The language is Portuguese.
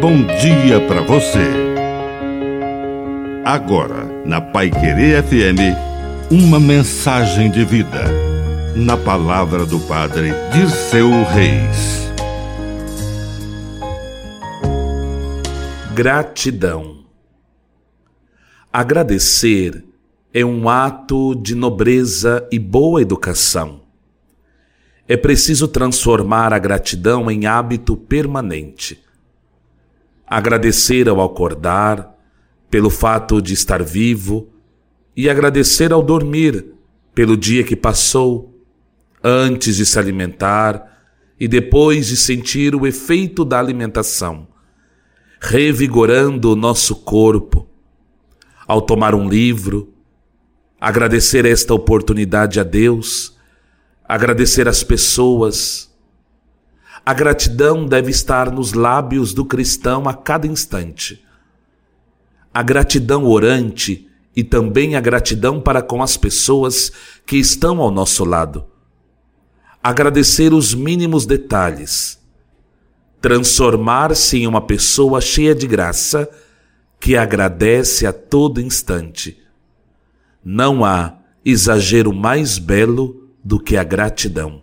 bom dia para você. Agora, na Pai Querer FM, uma mensagem de vida. Na palavra do Padre Dirceu Reis. Gratidão. Agradecer é um ato de nobreza e boa educação. É preciso transformar a gratidão em hábito permanente. Agradecer ao acordar, pelo fato de estar vivo, e agradecer ao dormir, pelo dia que passou, antes de se alimentar e depois de sentir o efeito da alimentação, revigorando o nosso corpo. Ao tomar um livro, agradecer esta oportunidade a Deus, agradecer as pessoas. A gratidão deve estar nos lábios do cristão a cada instante. A gratidão orante e também a gratidão para com as pessoas que estão ao nosso lado. Agradecer os mínimos detalhes. Transformar-se em uma pessoa cheia de graça que agradece a todo instante não há exagero mais belo do que a gratidão.